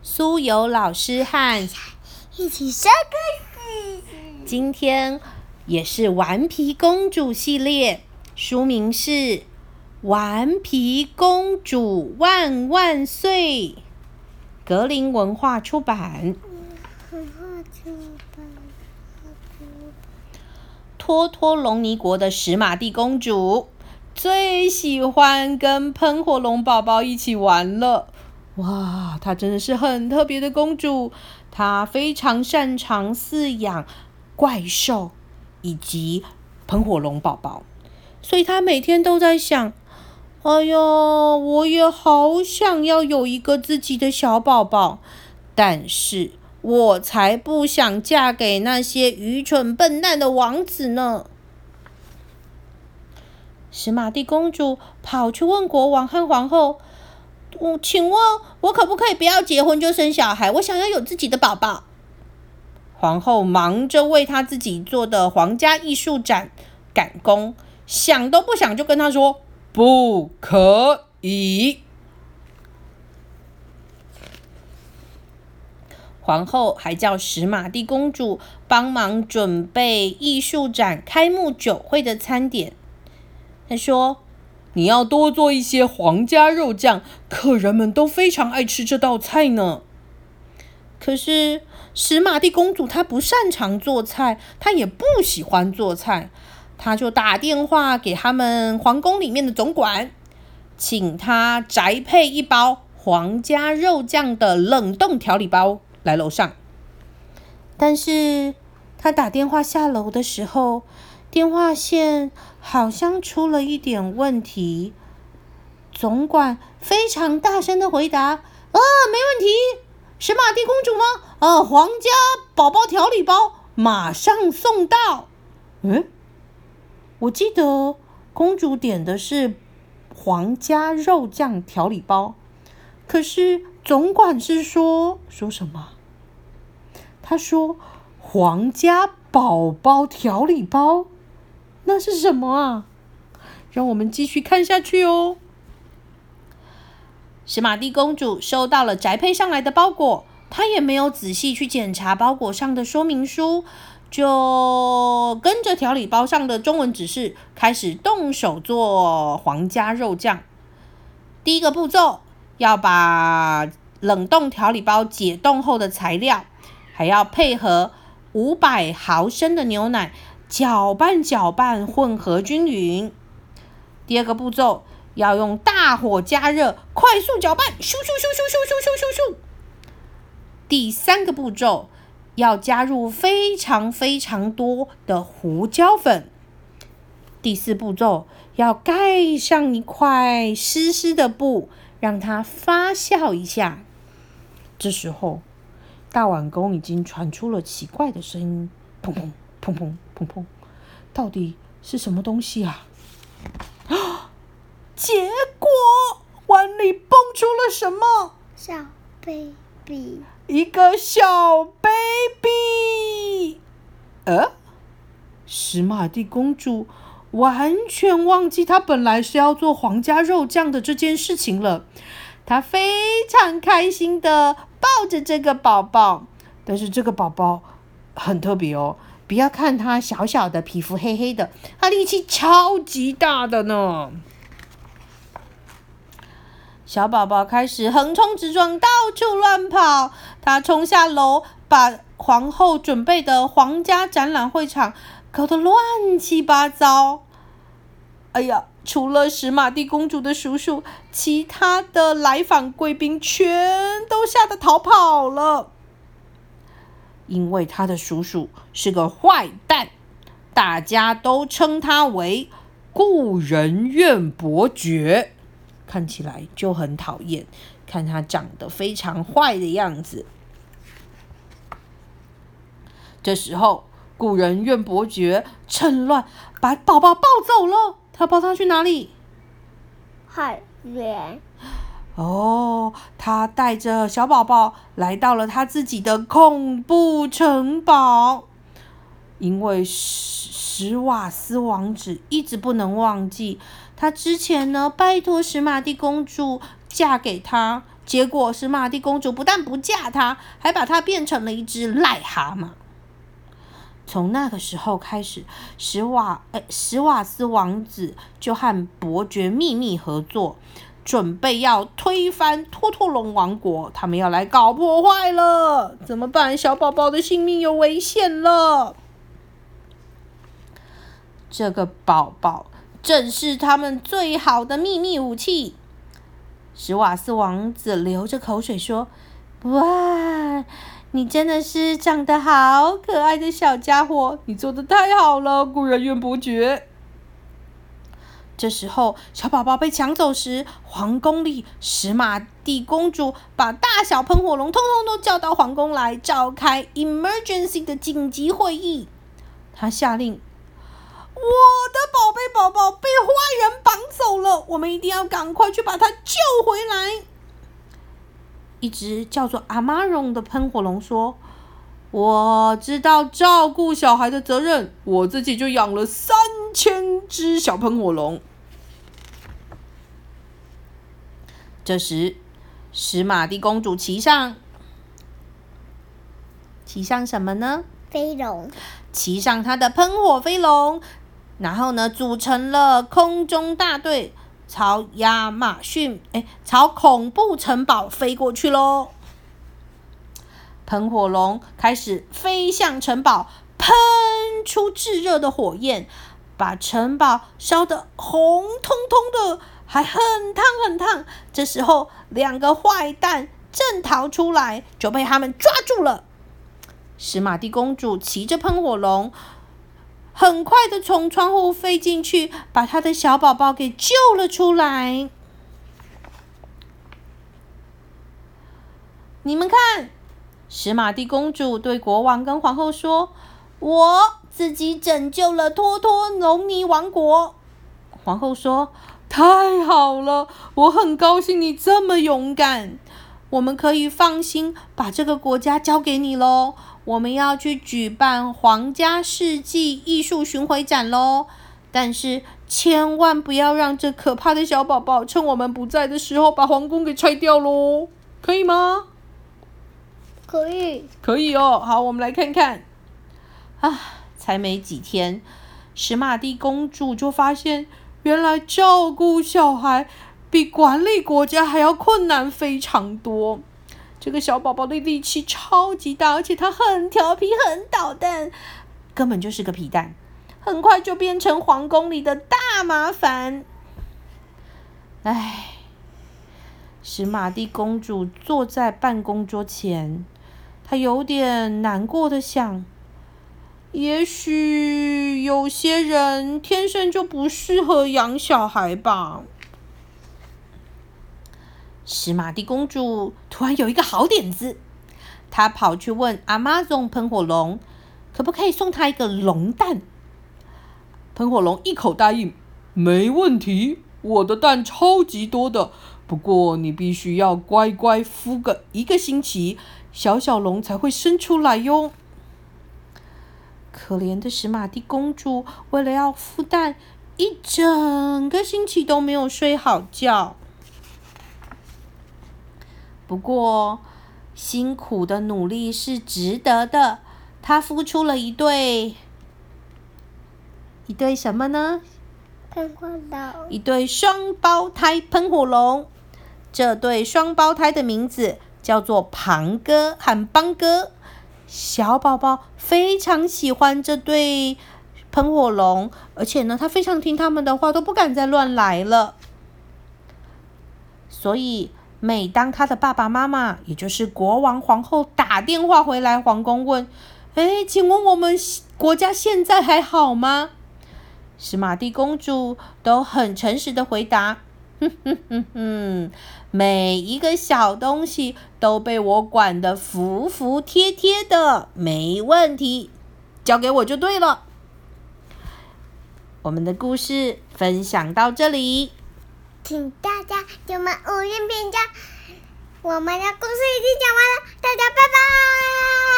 苏有老师和一起说故事。今天也是顽皮公主系列，书名是《顽皮公主万万岁》，格林文化出版。托托龙尼国的史玛蒂公主最喜欢跟喷火龙宝宝一起玩了。哇，她真的是很特别的公主，她非常擅长饲养怪兽以及喷火龙宝宝，所以她每天都在想：哎呀，我也好想要有一个自己的小宝宝，但是我才不想嫁给那些愚蠢笨蛋的王子呢。史玛蒂公主跑去问国王和皇后。我请问，我可不可以不要结婚就生小孩？我想要有自己的宝宝。皇后忙着为她自己做的皇家艺术展赶工，想都不想就跟他说：“不可以。”皇后还叫史玛蒂公主帮忙准备艺术展开幕酒会的餐点。她说。你要多做一些皇家肉酱，客人们都非常爱吃这道菜呢。可是史玛蒂公主她不擅长做菜，她也不喜欢做菜，她就打电话给他们皇宫里面的总管，请他宅配一包皇家肉酱的冷冻调理包来楼上。但是他打电话下楼的时候，电话线好像出了一点问题，总管非常大声的回答：“啊，没问题，是马蒂公主吗？啊，皇家宝宝调理包马上送到。”嗯，我记得公主点的是皇家肉酱调理包，可是总管是说说什么？他说皇家宝宝调理包。那是什么啊？让我们继续看下去哦。史玛蒂公主收到了宅配上来的包裹，她也没有仔细去检查包裹上的说明书，就跟着调理包上的中文指示开始动手做皇家肉酱。第一个步骤要把冷冻调理包解冻后的材料，还要配合五百毫升的牛奶。搅拌搅拌，混合均匀。第二个步骤要用大火加热，快速搅拌，咻咻咻咻咻咻咻咻咻。第三个步骤要加入非常非常多的胡椒粉。第四步骤要盖上一块湿湿的布，让它发酵一下。这时候，大碗公已经传出了奇怪的声音，砰砰砰砰。砰砰，到底是什么东西啊？啊！结果碗里蹦出了什么？小 baby，一个小 baby。呃，史玛蒂公主完全忘记她本来是要做皇家肉酱的这件事情了。她非常开心的抱着这个宝宝，但是这个宝宝很特别哦。不要看它小小的，皮肤黑黑的，它力气超级大的呢。小宝宝开始横冲直撞，到处乱跑。他冲下楼，把皇后准备的皇家展览会场搞得乱七八糟。哎呀，除了史玛蒂公主的叔叔，其他的来访贵宾全都吓得逃跑了。因为他的叔叔是个坏蛋，大家都称他为故人怨伯爵，看起来就很讨厌。看他长得非常坏的样子。这时候，故人怨伯爵趁乱把宝宝抱走了。他抱他去哪里？海边。哦，他带着小宝宝来到了他自己的恐怖城堡，因为史史瓦斯王子一直不能忘记他之前呢拜托史玛蒂公主嫁给他，结果史玛蒂公主不但不嫁他，还把他变成了一只癞蛤蟆。从那个时候开始，史瓦呃史瓦斯王子就和伯爵秘密合作，准备要推翻托托龙王国。他们要来搞破坏了，怎么办？小宝宝的性命有危险了。这个宝宝正是他们最好的秘密武器。史瓦斯王子流着口水说：“哇！”你真的是长得好可爱的小家伙，你做的太好了，故人怨伯爵。这时候，小宝宝被抢走时，皇宫里史玛蒂公主把大小喷火龙通通都叫到皇宫来召开 emergency 的紧急会议。她下令：“我的宝贝宝宝被坏人绑走了，我们一定要赶快去把他救回来。”一只叫做阿玛荣的喷火龙说：“我知道照顾小孩的责任，我自己就养了三千只小喷火龙。”这时，史玛蒂公主骑上，骑上什么呢？飞龙。骑上她的喷火飞龙，然后呢，组成了空中大队。朝亚马逊，哎，朝恐怖城堡飞过去喽！喷火龙开始飞向城堡，喷出炙热的火焰，把城堡烧得红彤彤的，还很烫很烫。这时候，两个坏蛋正逃出来，就被他们抓住了。史玛蒂公主骑着喷火龙。很快的从窗户飞进去，把她的小宝宝给救了出来。你们看，史玛蒂公主对国王跟皇后说：“我自己拯救了托托农尼王国。”皇后说：“太好了，我很高兴你这么勇敢，我们可以放心把这个国家交给你喽。”我们要去举办皇家世纪艺术巡回展喽，但是千万不要让这可怕的小宝宝趁我们不在的时候把皇宫给拆掉喽，可以吗？可以，可以哦。好，我们来看看。啊，才没几天，史玛蒂公主就发现，原来照顾小孩比管理国家还要困难非常多。这个小宝宝的力气超级大，而且他很调皮、很捣蛋，根本就是个皮蛋。很快就变成皇宫里的大麻烦。唉，史玛蒂公主坐在办公桌前，她有点难过的想：也许有些人天生就不适合养小孩吧。史玛蒂公主突然有一个好点子，她跑去问阿玛总喷火龙，可不可以送她一个龙蛋？喷火龙一口答应，没问题，我的蛋超级多的，不过你必须要乖乖孵个一个星期，小小龙才会生出来哟。可怜的史玛蒂公主为了要孵蛋，一整个星期都没有睡好觉。不过，辛苦的努力是值得的。他孵出了一对，一对什么呢？喷火龙。一对双胞胎喷火龙。这对双胞胎的名字叫做庞哥和邦哥。小宝宝非常喜欢这对喷火龙，而且呢，他非常听他们的话，都不敢再乱来了。所以。每当他的爸爸妈妈，也就是国王、皇后打电话回来皇宫问：“哎，请问我们国家现在还好吗？”史玛蒂公主都很诚实的回答：“哼哼哼哼，每一个小东西都被我管得服服帖帖的，没问题，交给我就对了。”我们的故事分享到这里。请大家给我们五星评价。我们的故事已经讲完了，大家拜拜。